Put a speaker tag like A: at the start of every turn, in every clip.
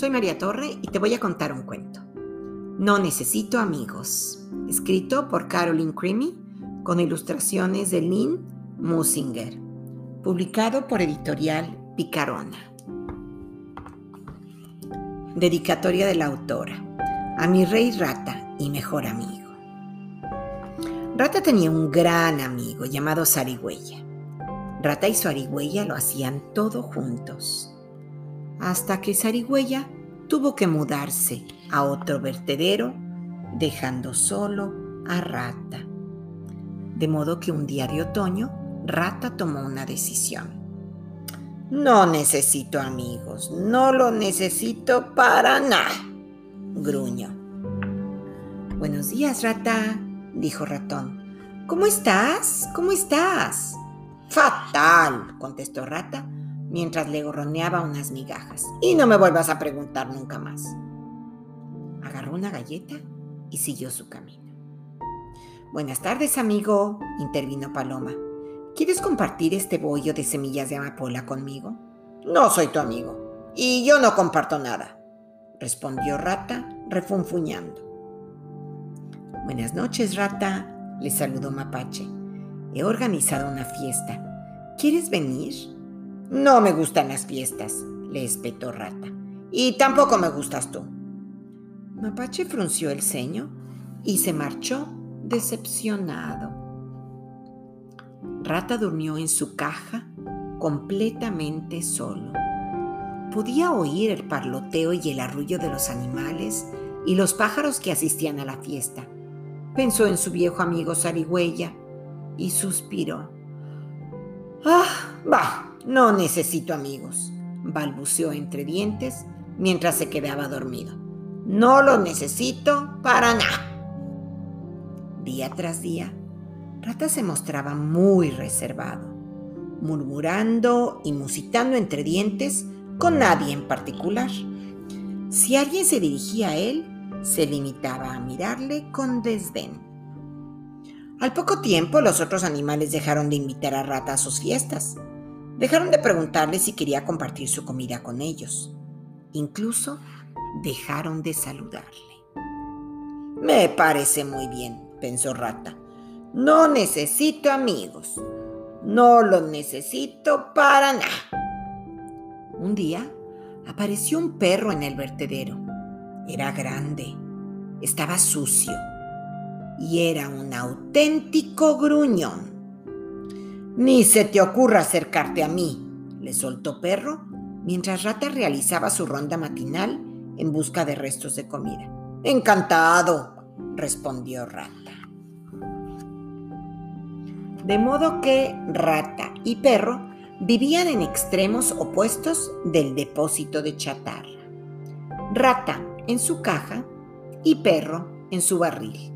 A: soy María Torre y te voy a contar un cuento. No necesito amigos, escrito por Caroline Creamy con ilustraciones de Lynn Musinger, publicado por editorial Picarona. Dedicatoria de la autora a mi rey Rata y mejor amigo. Rata tenía un gran amigo llamado Sarigüeya. Rata y su arigüeya lo hacían todo juntos. Hasta que Sarigüeya tuvo que mudarse a otro vertedero, dejando solo a Rata. De modo que un día de otoño, Rata tomó una decisión. No necesito amigos, no lo necesito para nada, gruñó. Buenos días, Rata, dijo Ratón. ¿Cómo estás? ¿Cómo estás? Fatal, contestó Rata mientras le gorroneaba unas migajas. Y no me vuelvas a preguntar nunca más. Agarró una galleta y siguió su camino. Buenas tardes, amigo, intervino Paloma. ¿Quieres compartir este bollo de semillas de amapola conmigo? No soy tu amigo. Y yo no comparto nada, respondió Rata, refunfuñando. Buenas noches, Rata, le saludó Mapache. He organizado una fiesta. ¿Quieres venir? No me gustan las fiestas, le espetó Rata. Y tampoco me gustas tú. Mapache frunció el ceño y se marchó decepcionado. Rata durmió en su caja completamente solo. Podía oír el parloteo y el arrullo de los animales y los pájaros que asistían a la fiesta. Pensó en su viejo amigo Sarigüeya y suspiró. Ah, bah, no necesito amigos, balbuceó entre dientes mientras se quedaba dormido. No lo necesito para nada. Día tras día, Rata se mostraba muy reservado, murmurando y musitando entre dientes con nadie en particular. Si alguien se dirigía a él, se limitaba a mirarle con desdén. Al poco tiempo los otros animales dejaron de invitar a Rata a sus fiestas. Dejaron de preguntarle si quería compartir su comida con ellos. Incluso dejaron de saludarle. Me parece muy bien, pensó Rata. No necesito amigos. No los necesito para nada. Un día apareció un perro en el vertedero. Era grande, estaba sucio y era un auténtico gruñón. Ni se te ocurra acercarte a mí, le soltó Perro mientras Rata realizaba su ronda matinal en busca de restos de comida. Encantado, respondió Rata. De modo que Rata y Perro vivían en extremos opuestos del depósito de chatarra. Rata en su caja y Perro en su barril.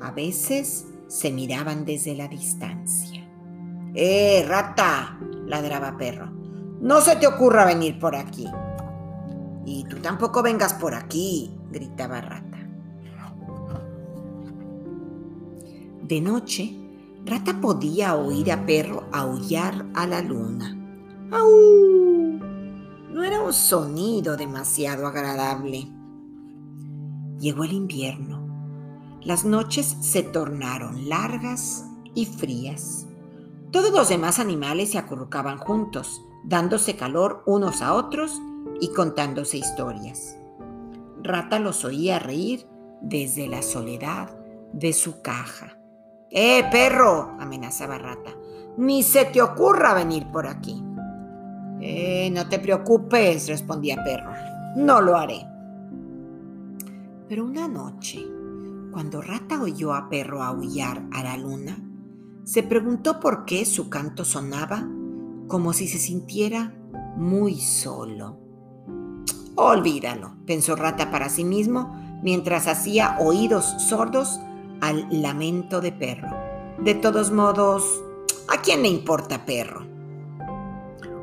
A: A veces se miraban desde la distancia. ¡Eh, rata! ladraba Perro. No se te ocurra venir por aquí. Y tú tampoco vengas por aquí, gritaba Rata. De noche, Rata podía oír a Perro aullar a la luna. ¡Au! No era un sonido demasiado agradable. Llegó el invierno las noches se tornaron largas y frías. Todos los demás animales se acurrucaban juntos, dándose calor unos a otros y contándose historias. Rata los oía reír desde la soledad de su caja. ¡Eh, perro! amenazaba Rata. Ni se te ocurra venir por aquí. Eh, no te preocupes, respondía Perro. No lo haré. Pero una noche, cuando Rata oyó a Perro aullar a la luna, se preguntó por qué su canto sonaba como si se sintiera muy solo. Olvídalo, pensó Rata para sí mismo mientras hacía oídos sordos al lamento de Perro. De todos modos, ¿a quién le importa Perro?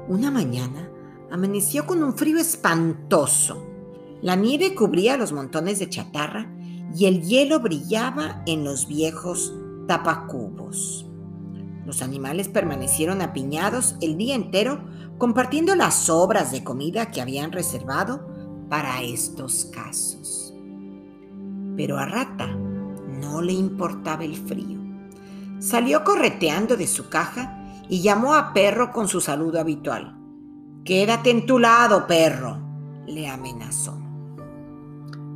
A: Una mañana amaneció con un frío espantoso. La nieve cubría los montones de chatarra y el hielo brillaba en los viejos tapacubos. Los animales permanecieron apiñados el día entero compartiendo las sobras de comida que habían reservado para estos casos. Pero a Rata no le importaba el frío. Salió correteando de su caja y llamó a Perro con su saludo habitual. Quédate en tu lado, perro, le amenazó.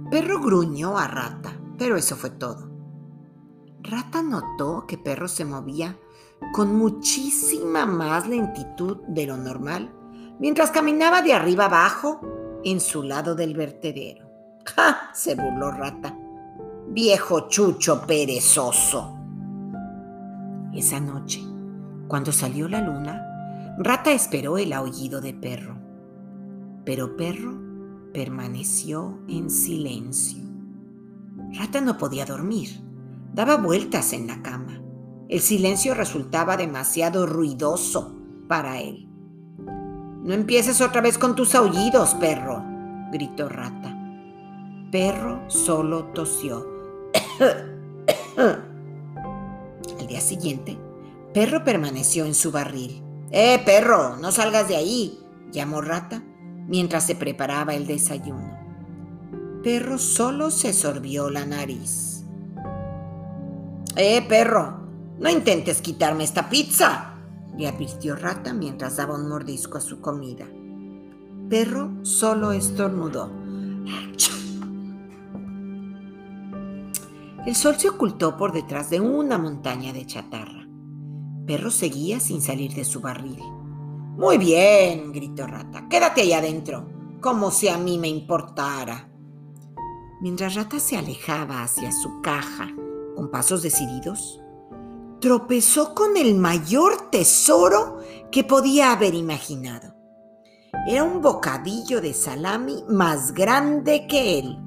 A: Perro gruñó a Rata, pero eso fue todo. Rata notó que Perro se movía con muchísima más lentitud de lo normal mientras caminaba de arriba abajo en su lado del vertedero. ¡Ja! se burló Rata. Viejo chucho perezoso. Esa noche, cuando salió la luna, Rata esperó el aullido de perro, pero perro permaneció en silencio. Rata no podía dormir, daba vueltas en la cama. El silencio resultaba demasiado ruidoso para él. No empieces otra vez con tus aullidos, perro, gritó Rata. Perro solo tosió. Al día siguiente, Perro permaneció en su barril. ¡Eh, perro! No salgas de ahí, llamó Rata mientras se preparaba el desayuno. Perro solo se sorbió la nariz. ¡Eh, perro! No intentes quitarme esta pizza, le advirtió Rata mientras daba un mordisco a su comida. Perro solo estornudó. El sol se ocultó por detrás de una montaña de chatarra. Perro seguía sin salir de su barril. Muy bien, gritó Rata. Quédate ahí adentro, como si a mí me importara. Mientras Rata se alejaba hacia su caja con pasos decididos, tropezó con el mayor tesoro que podía haber imaginado. Era un bocadillo de salami más grande que él.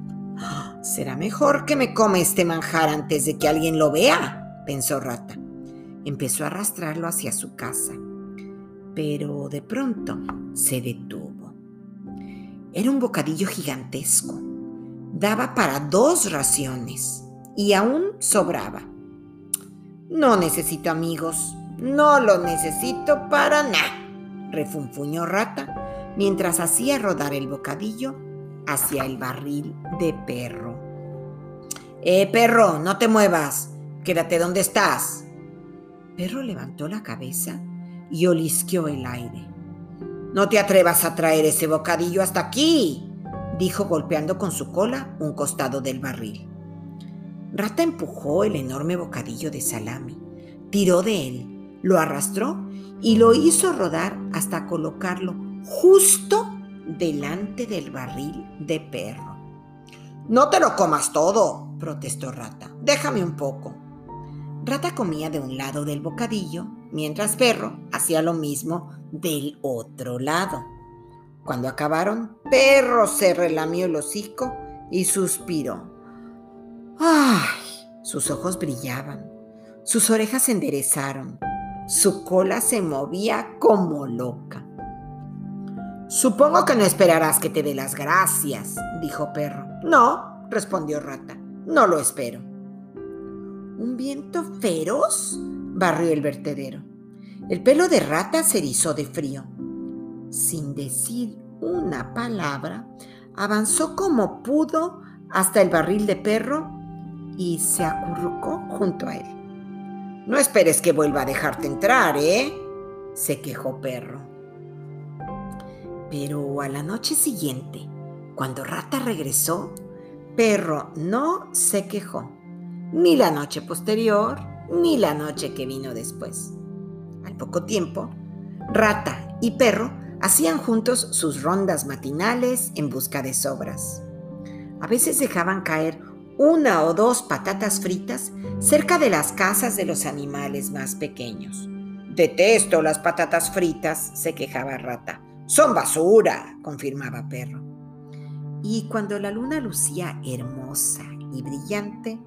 A: Será mejor que me come este manjar antes de que alguien lo vea, pensó Rata. Empezó a arrastrarlo hacia su casa, pero de pronto se detuvo. Era un bocadillo gigantesco. Daba para dos raciones y aún sobraba. No necesito amigos, no lo necesito para nada, refunfuñó Rata mientras hacía rodar el bocadillo hacia el barril de perro. Eh, perro, no te muevas, quédate donde estás. Perro levantó la cabeza y olisqueó el aire. No te atrevas a traer ese bocadillo hasta aquí, dijo golpeando con su cola un costado del barril. Rata empujó el enorme bocadillo de salami, tiró de él, lo arrastró y lo hizo rodar hasta colocarlo justo delante del barril de perro. No te lo comas todo, protestó Rata. Déjame un poco. Rata comía de un lado del bocadillo, mientras Perro hacía lo mismo del otro lado. Cuando acabaron, Perro se relamió el hocico y suspiró. ¡Ay! Sus ojos brillaban, sus orejas se enderezaron, su cola se movía como loca. Supongo que no esperarás que te dé las gracias, dijo Perro. No, respondió Rata, no lo espero. ¿Un viento feroz? barrió el vertedero. El pelo de Rata se erizó de frío. Sin decir una palabra, avanzó como pudo hasta el barril de perro y se acurrucó junto a él. No esperes que vuelva a dejarte entrar, ¿eh? se quejó Perro. Pero a la noche siguiente, cuando Rata regresó, Perro no se quejó, ni la noche posterior, ni la noche que vino después. Al poco tiempo, Rata y Perro hacían juntos sus rondas matinales en busca de sobras. A veces dejaban caer una o dos patatas fritas cerca de las casas de los animales más pequeños. Detesto las patatas fritas, se quejaba Rata. Son basura, confirmaba Perro. Y cuando la luna lucía hermosa y brillante,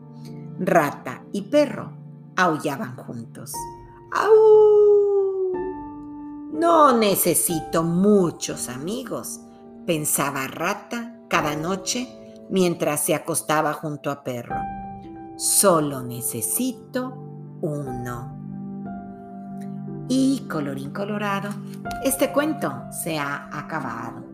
A: Rata y Perro aullaban juntos. ¡Au! No necesito muchos amigos, pensaba Rata cada noche mientras se acostaba junto a Perro. Solo necesito uno. Y colorín colorado, este cuento se ha acabado.